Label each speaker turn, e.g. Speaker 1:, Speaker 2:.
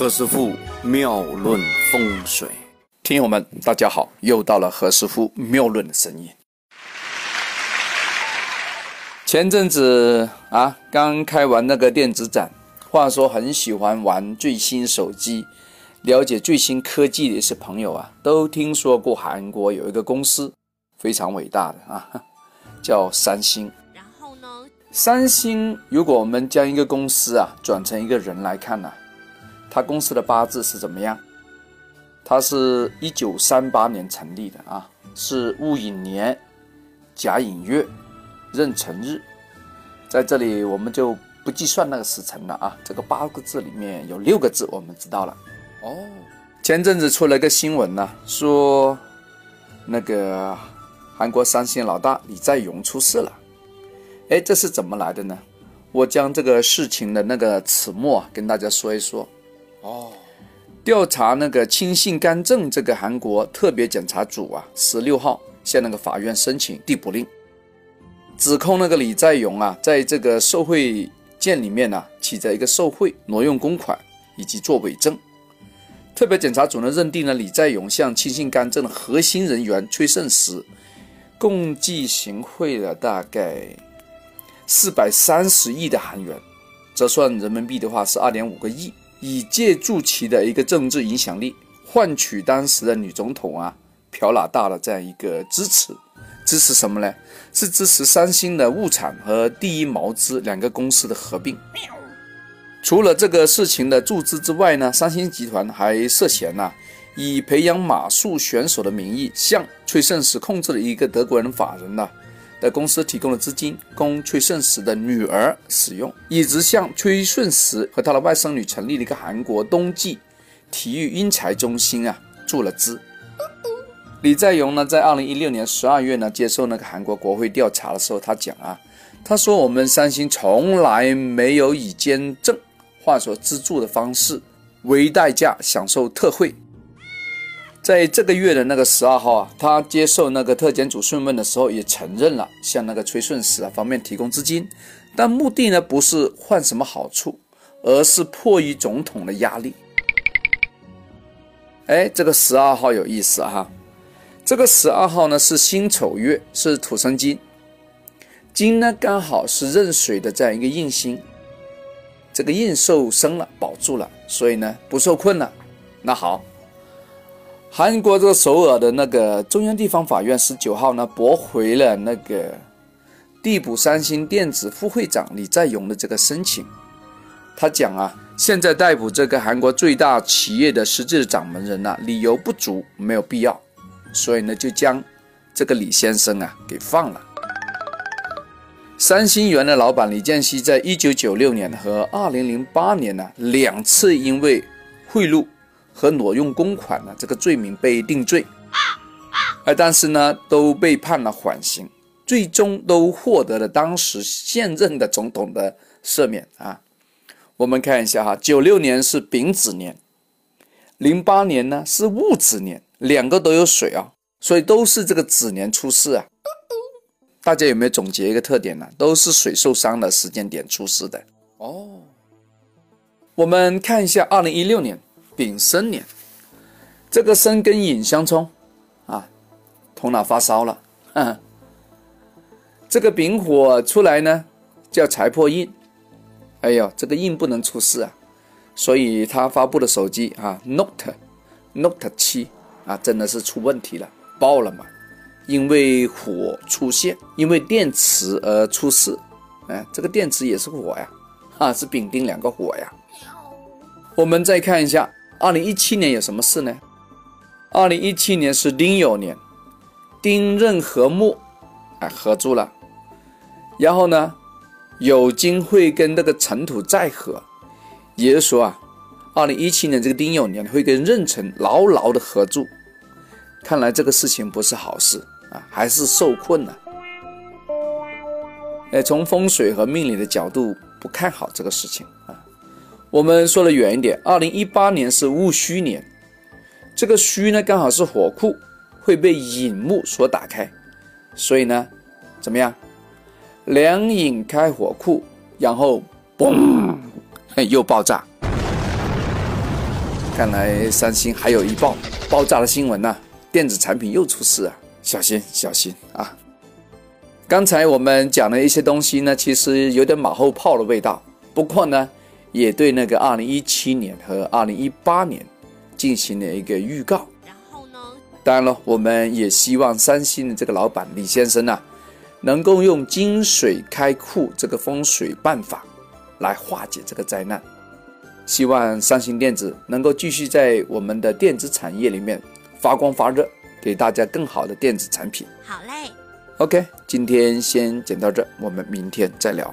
Speaker 1: 何师傅妙论风水，
Speaker 2: 听友们，大家好，又到了何师傅妙论的声音。前阵子啊，刚开完那个电子展，话说很喜欢玩最新手机、了解最新科技的一些朋友啊，都听说过韩国有一个公司非常伟大的啊，叫三星。然后呢，三星如果我们将一个公司啊转成一个人来看呢？他公司的八字是怎么样？他是一九三八年成立的啊，是戊寅年甲寅月壬辰日，在这里我们就不计算那个时辰了啊。这个八个字里面有六个字，我们知道了。哦，前阵子出了个新闻呢，说那个韩国三星老大李在镕出事了。哎，这是怎么来的呢？我将这个事情的那个始末跟大家说一说。哦，调查那个亲信干政这个韩国特别检察组啊，十六号向那个法院申请逮捕令，指控那个李在镕啊，在这个受贿件里面呢，起着一个受贿、挪用公款以及作伪证。特别检察组呢认定了李在镕向亲信干政的核心人员崔胜实共计行贿了大概四百三十亿的韩元，折算人民币的话是二点五个亿。以借助其的一个政治影响力，换取当时的女总统啊朴老大的这样一个支持，支持什么呢？是支持三星的物产和第一毛资两个公司的合并。除了这个事情的注资之外呢，三星集团还涉嫌呐，以培养马术选手的名义，向崔胜实控制的一个德国人法人呐。的公司提供了资金，供崔顺实的女儿使用，一直向崔顺实和他的外甥女成立了一个韩国冬季体育英才中心啊注了资。李在镕呢，在二零一六年十二月呢，接受那个韩国国会调查的时候，他讲啊，他说我们三星从来没有以捐赠或者资助的方式为代价享受特惠。在这个月的那个十二号啊，他接受那个特检组讯问的时候，也承认了向那个崔顺实啊方面提供资金，但目的呢不是换什么好处，而是迫于总统的压力。哎，这个十二号有意思哈，这个十二号呢是辛丑月，是土生金，金呢刚好是壬水的这样一个印星，这个印受生了，保住了，所以呢不受困了。那好。韩国这个首尔的那个中央地方法院十九号呢驳回了那个逮捕三星电子副会长李在镕的这个申请。他讲啊，现在逮捕这个韩国最大企业的实际的掌门人呢，理由不足，没有必要，所以呢就将这个李先生啊给放了。三星原的老板李健熙在一九九六年和二零零八年呢两次因为贿赂。和挪用公款呢，这个罪名被定罪，而但是呢，都被判了缓刑，最终都获得了当时现任的总统的赦免啊。我们看一下哈，九六年是丙子年，零八年呢是戊子年，两个都有水啊，所以都是这个子年出事啊。大家有没有总结一个特点呢？都是水受伤的时间点出事的哦。我们看一下二零一六年。丙申年，这个申跟寅相冲，啊，头脑发烧了。这个丙火出来呢，叫财破印。哎呦，这个印不能出事啊，所以他发布的手机啊，Note Note 七啊，真的是出问题了，爆了嘛？因为火出现，因为电池而出事。哎，这个电池也是火呀，啊，是丙丁两个火呀。我们再看一下。二零一七年有什么事呢？二零一七年是丁酉年，丁壬合木，哎，合住了。然后呢，酉金会跟那个尘土再合，也就是说啊，二零一七年这个丁酉年会跟壬辰牢牢的合住。看来这个事情不是好事啊，还是受困了。哎，从风水和命理的角度不看好这个事情啊。我们说的远一点，二零一八年是戊戌年，这个戌呢刚好是火库，会被引木所打开，所以呢，怎么样？两引开火库，然后嘣，又爆炸。看来三星还有一爆爆炸的新闻呐、电子产品又出事啊，小心小心啊！刚才我们讲了一些东西呢，其实有点马后炮的味道，不过呢，也对那个二零一七年和二零一八年进行了一个预告。
Speaker 3: 然后呢？
Speaker 2: 当然了，我们也希望三星的这个老板李先生呢、能够用金水开库这个风水办法来化解这个灾难。希望三星电子能够继续在我们的电子产业里面发光发热，给大家更好的电子产品。
Speaker 3: 好嘞。
Speaker 2: OK，今天先讲到这，我们明天再聊。